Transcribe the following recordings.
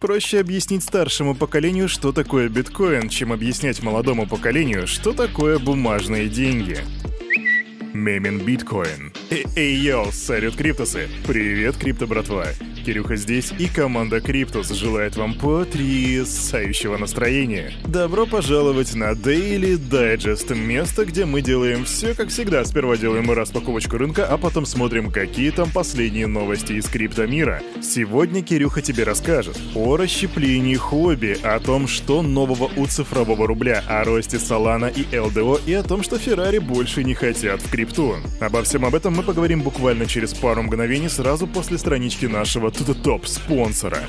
Проще объяснить старшему поколению, что такое биткоин, чем объяснять молодому поколению, что такое бумажные деньги. Мемин биткоин. Эй, yo, салют, Криптусы! Привет, крипто братва! Кирюха здесь и команда Криптус желает вам потрясающего настроения. Добро пожаловать на Daily Digest, место, где мы делаем все как всегда. Сперва делаем распаковочку рынка, а потом смотрим, какие там последние новости из криптомира. Сегодня Кирюха тебе расскажет о расщеплении Huobi, о том, что нового у цифрового рубля, о росте Solana и LDO и о том, что Феррари больше не хотят в крипту. Обо всем об этом мы поговорим буквально через пару мгновений сразу после странички нашего to топ спонсора.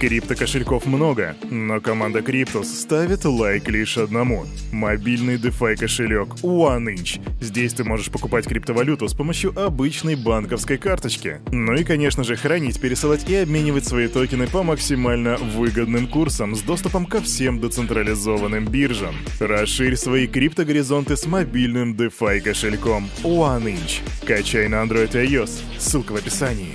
Крипто-кошельков много, но команда Криптус ставит лайк лишь одному. Мобильный DeFi кошелек OneInch. Здесь ты можешь покупать криптовалюту с помощью обычной банковской карточки. Ну и, конечно же, хранить, пересылать и обменивать свои токены по максимально выгодным курсам с доступом ко всем децентрализованным биржам. Расширь свои криптогоризонты с мобильным DeFi кошельком OneInch. Качай на Android и iOS. Ссылка в описании.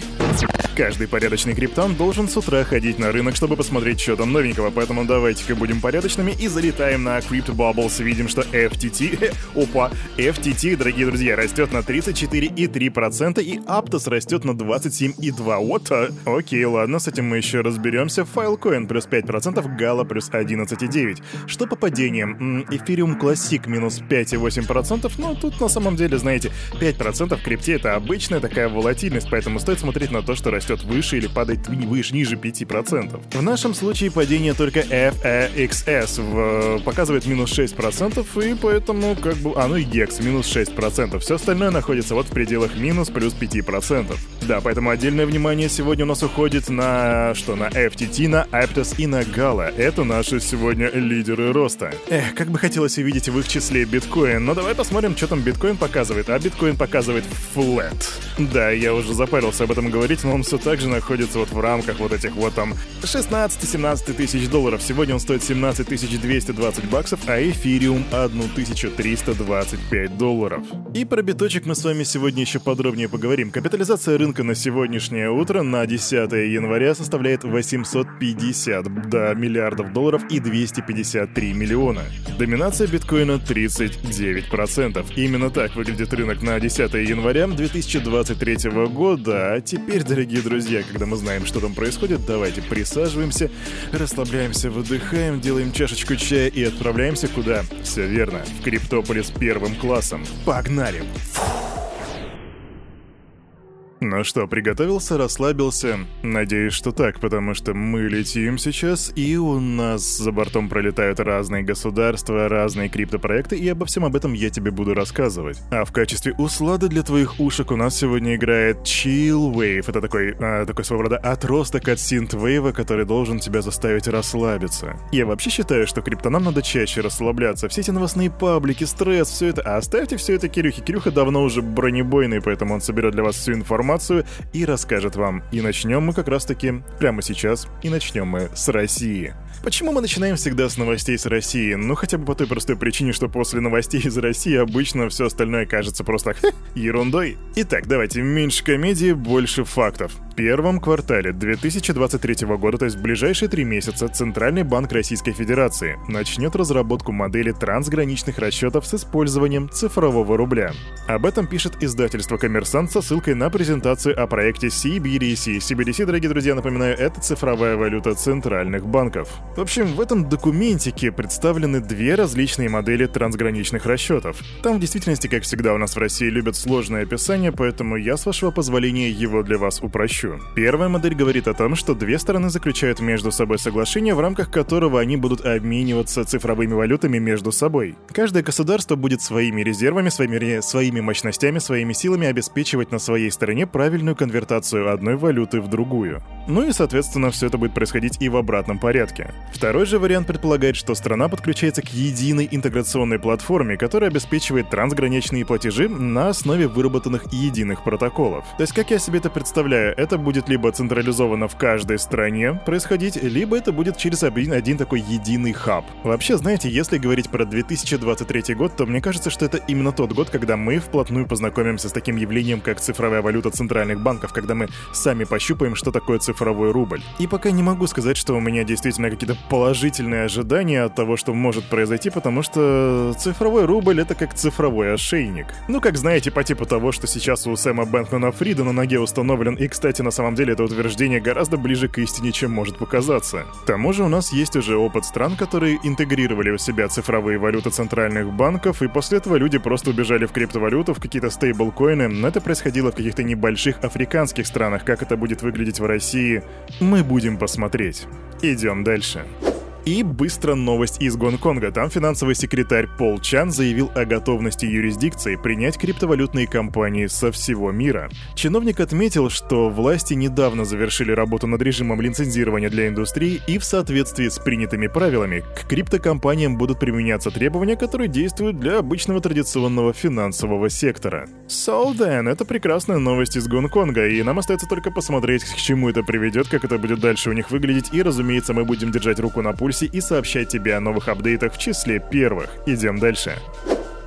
Каждый порядочный криптон должен с утра ходить на рынок, чтобы посмотреть, что там новенького, поэтому давайте-ка будем порядочными и залетаим на Crypto Bubbles. Видим, что FTT, опа, FTT, дорогие друзья, растет на 34,3% и Aptos растет на 27,2%. Вот, а, окей, ладно, с этим мы еще разберемся. Filecoin плюс 5%, Gala плюс 11,9%. Что по падениям? Ethereum Classic минус 5,8%, но тут на самом деле, знаете, 5% в крипте это обычная такая волатильность, поэтому стоит смотреть на то, что растет выше или падает выше, ниже 5%. В нашем случае падение только FEXS в, показывает минус 6%, и поэтому как бы... А, ну и GEX минус 6%. Все остальное находится вот в пределах минус плюс 5%. Да, поэтому отдельное внимание сегодня у нас уходит на... что? На FTT, на Aptos и на Gala. Это наши сегодня лидеры роста. Эх, как бы хотелось увидеть в их числе биткоин, но давай посмотрим, что там биткоин показывает. А биткоин показывает flat. Да, я уже запарился об этом говорить, но он все так же находится вот в рамках вот этих вот там 16-17 тысяч долларов. Сегодня он стоит 17 220 баксов, а эфириум 1325 долларов. И про биточек мы с вами сегодня еще подробнее поговорим. Капитализация рынка на сегодняшнее утро на 10 января составляет 850 до миллиардов долларов и 253 миллиона. Доминация биткоина 39%. Именно так выглядит рынок на 10 января 2023 года. А теперь, дорогие друзья, когда мы знаем, что там происходит, давайте присаживаемся, расслабляемся, выдыхаем, делаем чашечку чая и отправляемся куда? Все верно, в Криптополис первым классом. Погнали! Фух. Ну что, приготовился, расслабился? Надеюсь, что так, потому что мы летим сейчас, и у нас за бортом пролетают разные государства, разные криптопроекты, и обо всем об этом я тебе буду рассказывать. А в качестве услады для твоих ушек у нас сегодня играет Chill Wave. Это такой, а, такой своего рода отросток от синт-вейва, который должен тебя заставить расслабиться. Я вообще считаю, что криптонам надо чаще расслабляться. Все эти новостные паблики, стресс, все это. А оставьте все это Кирюхе. Кирюха давно уже бронебойный, поэтому он соберет для вас всю информацию информацию и расскажет вам. И начнем мы как раз-таки прямо сейчас, и начнем мы с России. Почему мы начинаем всегда с новостей с России? Ну, хотя бы по той простой причине, что после новостей из России обычно все остальное кажется просто ерундой. Итак, давайте, меньше комедии, больше фактов. В первом квартале 2023 года, то есть в ближайшие три месяца, Центральный банк Российской Федерации начнет разработку модели трансграничных расчетов с использованием цифрового рубля. Об этом пишет издательство «Коммерсант» со ссылкой на презентацию о проекте CBDC. CBDC, дорогие друзья, напоминаю, это цифровая валюта центральных банков. В общем, в этом документике представлены две различные модели трансграничных расчетов. Там в действительности, как всегда, у нас в России любят сложное описание, поэтому я, с вашего позволения, его для вас упрощу. Первая модель говорит о том, что две стороны заключают между собой соглашение, в рамках которого они будут обмениваться цифровыми валютами между собой. Каждое государство будет своими резервами, своими, своими мощностями, своими силами обеспечивать на своей стороне правильную конвертацию одной валюты в другую. Ну и, соответственно, все это будет происходить и в обратном порядке. Второй же вариант предполагает, что страна подключается к единой интеграционной платформе, которая обеспечивает трансграничные платежи на основе выработанных единых протоколов. То есть, как я себе это представляю, это будет либо централизовано в каждой стране происходить, либо это будет через один, один такой единый хаб. Вообще, знаете, если говорить про 2023 год, то мне кажется, что это именно тот год, когда мы вплотную познакомимся с таким явлением, как цифровая валюта центральных банков, когда мы сами пощупаем, что такое цифровой рубль. И пока не могу сказать, что у меня действительно какие-то положительные ожидания от того, что может произойти, потому что цифровой рубль — это как цифровой ошейник. Ну, как знаете, по типу того, что сейчас у Сэма Бэнкмана Фрида на ноге установлен, и, кстати, на самом деле это утверждение гораздо ближе к истине, чем может показаться. К тому же у нас есть уже опыт стран, которые интегрировали в себя цифровые валюты центральных банков, и после этого люди просто убежали в криптовалюту, в какие-то стейблкоины, но это происходило в каких-то небольших африканских странах. Как это будет выглядеть в России, мы будем посмотреть. Идем дальше. Nation. И быстро новость из Гонконга. Там финансовый секретарь Пол Чан заявил о готовности юрисдикции принять криптовалютные компании со всего мира. Чиновник отметил, что власти недавно завершили работу над режимом лицензирования для индустрии и в соответствии с принятыми правилами к криптокомпаниям будут применяться требования, которые действуют для обычного традиционного финансового сектора. So then, это прекрасная новость из Гонконга, и нам остается только посмотреть, к чему это приведет, как это будет дальше у них выглядеть, и, разумеется, мы будем держать руку на пульсе и сообщать тебе о новых апдейтах в числе первых. Идем дальше.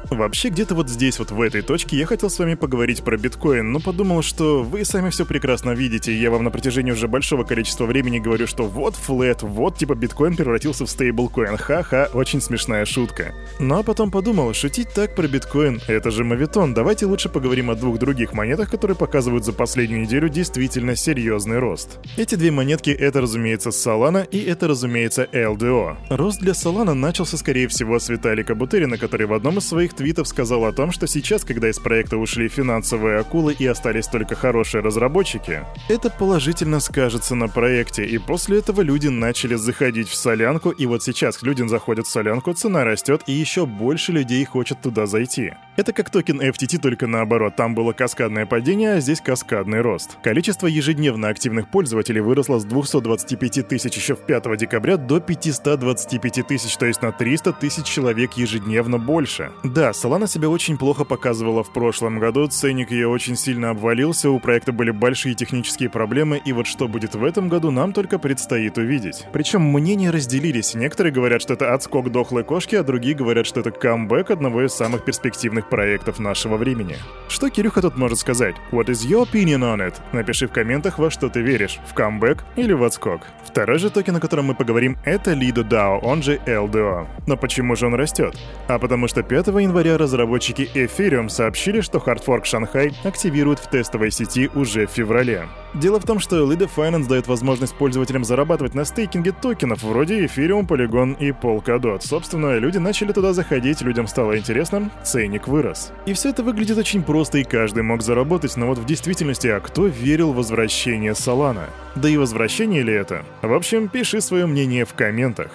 Вообще, где-то вот здесь, вот в этой точке, я хотел с вами поговорить про биткоин, но подумал, что вы сами все прекрасно видите, я вам на протяжении уже большого количества времени говорю, что вот флет, вот типа биткоин превратился в стейблкоин, ха-ха, очень смешная шутка. Ну а потом подумал, шутить так про биткоин, это же мавитон, давайте лучше поговорим о двух других монетах, которые показывают за последнюю неделю действительно серьезный рост. Эти две монетки это, разумеется, Solana и это, разумеется, LDO. Рост для Solana начался, скорее всего, с Виталика Бутерина, который в одном из своих твитов сказал о том, что сейчас, когда из проекта ушли финансовые акулы и остались только хорошие разработчики, это положительно скажется на проекте, и после этого люди начали заходить в солянку, и вот сейчас люди заходят в солянку, цена растет, и еще больше людей хочет туда зайти. Это как токен FTT, только наоборот, там было каскадное падение, а здесь каскадный рост. Количество ежедневно активных пользователей выросло с 225 тысяч еще в 5 декабря до 525 тысяч, то есть на 300 тысяч человек ежедневно больше. Да, да, Solana себя очень плохо показывала в прошлом году, ценник ее очень сильно обвалился, у проекта были большие технические проблемы, и вот что будет в этом году, нам только предстоит увидеть. Причем мнения разделились. Некоторые говорят, что это отскок дохлой кошки, а другие говорят, что это камбэк одного из самых перспективных проектов нашего времени. Что Кирюха тут может сказать? What is your opinion on it? Напиши в комментах, во что ты веришь, в камбэк или в отскок. Второй же токен, о котором мы поговорим, это Lido DAO, он же LDO. Но почему же он растет? А потому что 5 января января разработчики Ethereum сообщили, что Hardfork Шанхай активируют в тестовой сети уже в феврале. Дело в том, что Lido Finance дает возможность пользователям зарабатывать на стейкинге токенов вроде Ethereum, Polygon и Polkadot. Собственно, люди начали туда заходить, людям стало интересно, ценник вырос. И все это выглядит очень просто, и каждый мог заработать, но вот в действительности, а кто верил в возвращение Solana? Да и возвращение ли это? В общем, пиши свое мнение в комментах.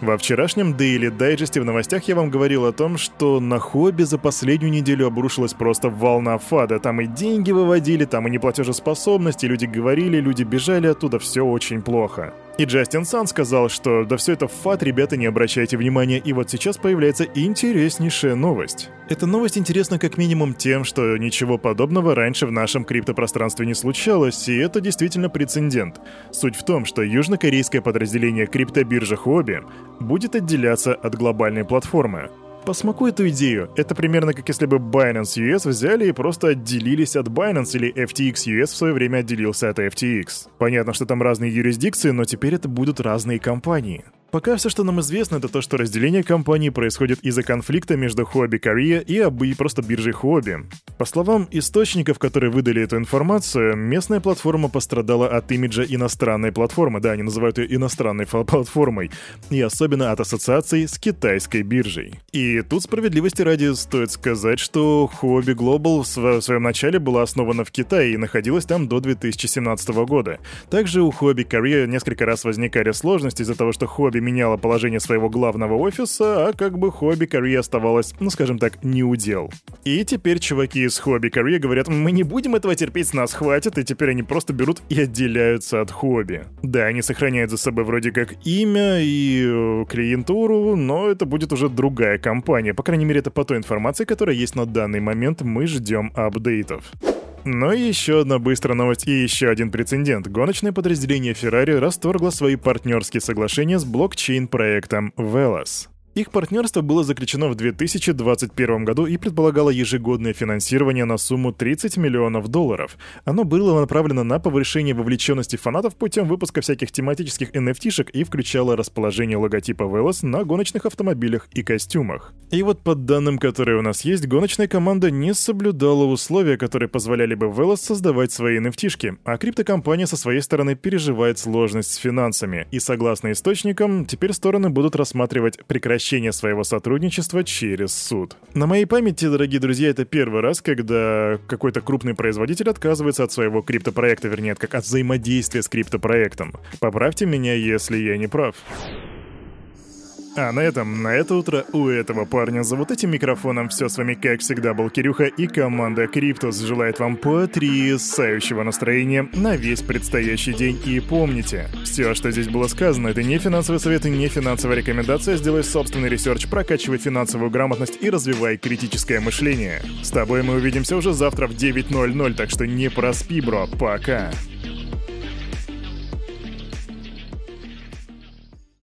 Во вчерашнем Daily Digest в новостях я вам говорил о том, что на хобби за последнюю неделю обрушилась просто волна фада. Там и деньги выводили, там и неплатежеспособность, и люди говорили, люди бежали оттуда, все очень плохо. И Джастин Сан сказал, что да все это фат, ребята, не обращайте внимания, и вот сейчас появляется интереснейшая новость. Эта новость интересна как минимум тем, что ничего подобного раньше в нашем криптопространстве не случалось, и это действительно прецедент. Суть в том, что южнокорейское подразделение криптобиржи Huobi будет отделяться от глобальной платформы. Посмакуй эту идею. Это примерно как если бы Binance US взяли и просто отделились от Binance или FTX US в свое время отделился от FTX. Понятно, что там разные юрисдикции, но теперь это будут разные компании. Пока все, что нам известно, это то, что разделение компании происходит из-за конфликта между Huobi Korea и Абы просто биржей Huobi. По словам источников, которые выдали эту информацию, местная платформа пострадала от имиджа иностранной платформы, да, они называют ее иностранной платформой, и особенно от ассоциаций с китайской биржей. И тут справедливости ради стоит сказать, что Huobi Global в своем начале была основана в Китае и находилась там до 2017 года. Также у Huobi Korea несколько раз возникали сложности из-за того, что Huobi хобби меняла положение своего главного офиса, а как бы хобби Кори оставалось, ну скажем так, не удел. И теперь чуваки из хобби Кори говорят, мы не будем этого терпеть, с нас хватит, и теперь они просто берут и отделяются от хобби. Да, они сохраняют за собой вроде как имя и э, клиентуру, но это будет уже другая компания. По крайней мере, это по той информации, которая есть на данный момент, мы ждем апдейтов. Но еще одна быстрая новость и еще один прецедент. Гоночное подразделение Ferrari расторгло свои партнерские соглашения с блокчейн-проектом Velos. Их партнерство было заключено в 2021 году и предполагало ежегодное финансирование на сумму 30 миллионов долларов. Оно было направлено на повышение вовлеченности фанатов путем выпуска всяких тематических NFT-шек и включало расположение логотипа Velos на гоночных автомобилях и костюмах. И вот по данным, которые у нас есть, гоночная команда не соблюдала условия, которые позволяли бы Velos создавать свои NFT-шки, а криптокомпания со своей стороны переживает сложность с финансами. И согласно источникам, теперь стороны будут рассматривать прекращение прекращения своего сотрудничества через суд. На моей памяти, дорогие друзья, это первый раз, когда какой-то крупный производитель отказывается от своего криптопроекта, вернее, как от взаимодействия с криптопроектом. Поправьте меня, если я не прав. А на этом, на это утро у этого парня за вот этим микрофоном все с вами, как всегда, был Кирюха и команда Криптус желает вам потрясающего настроения на весь предстоящий день. И помните, все, что здесь было сказано, это не финансовый совет и не финансовая рекомендация. Сделай собственный research, прокачивай финансовую грамотность и развивай критическое мышление. С тобой мы увидимся уже завтра в 9.00, так что не проспи, бро. Пока.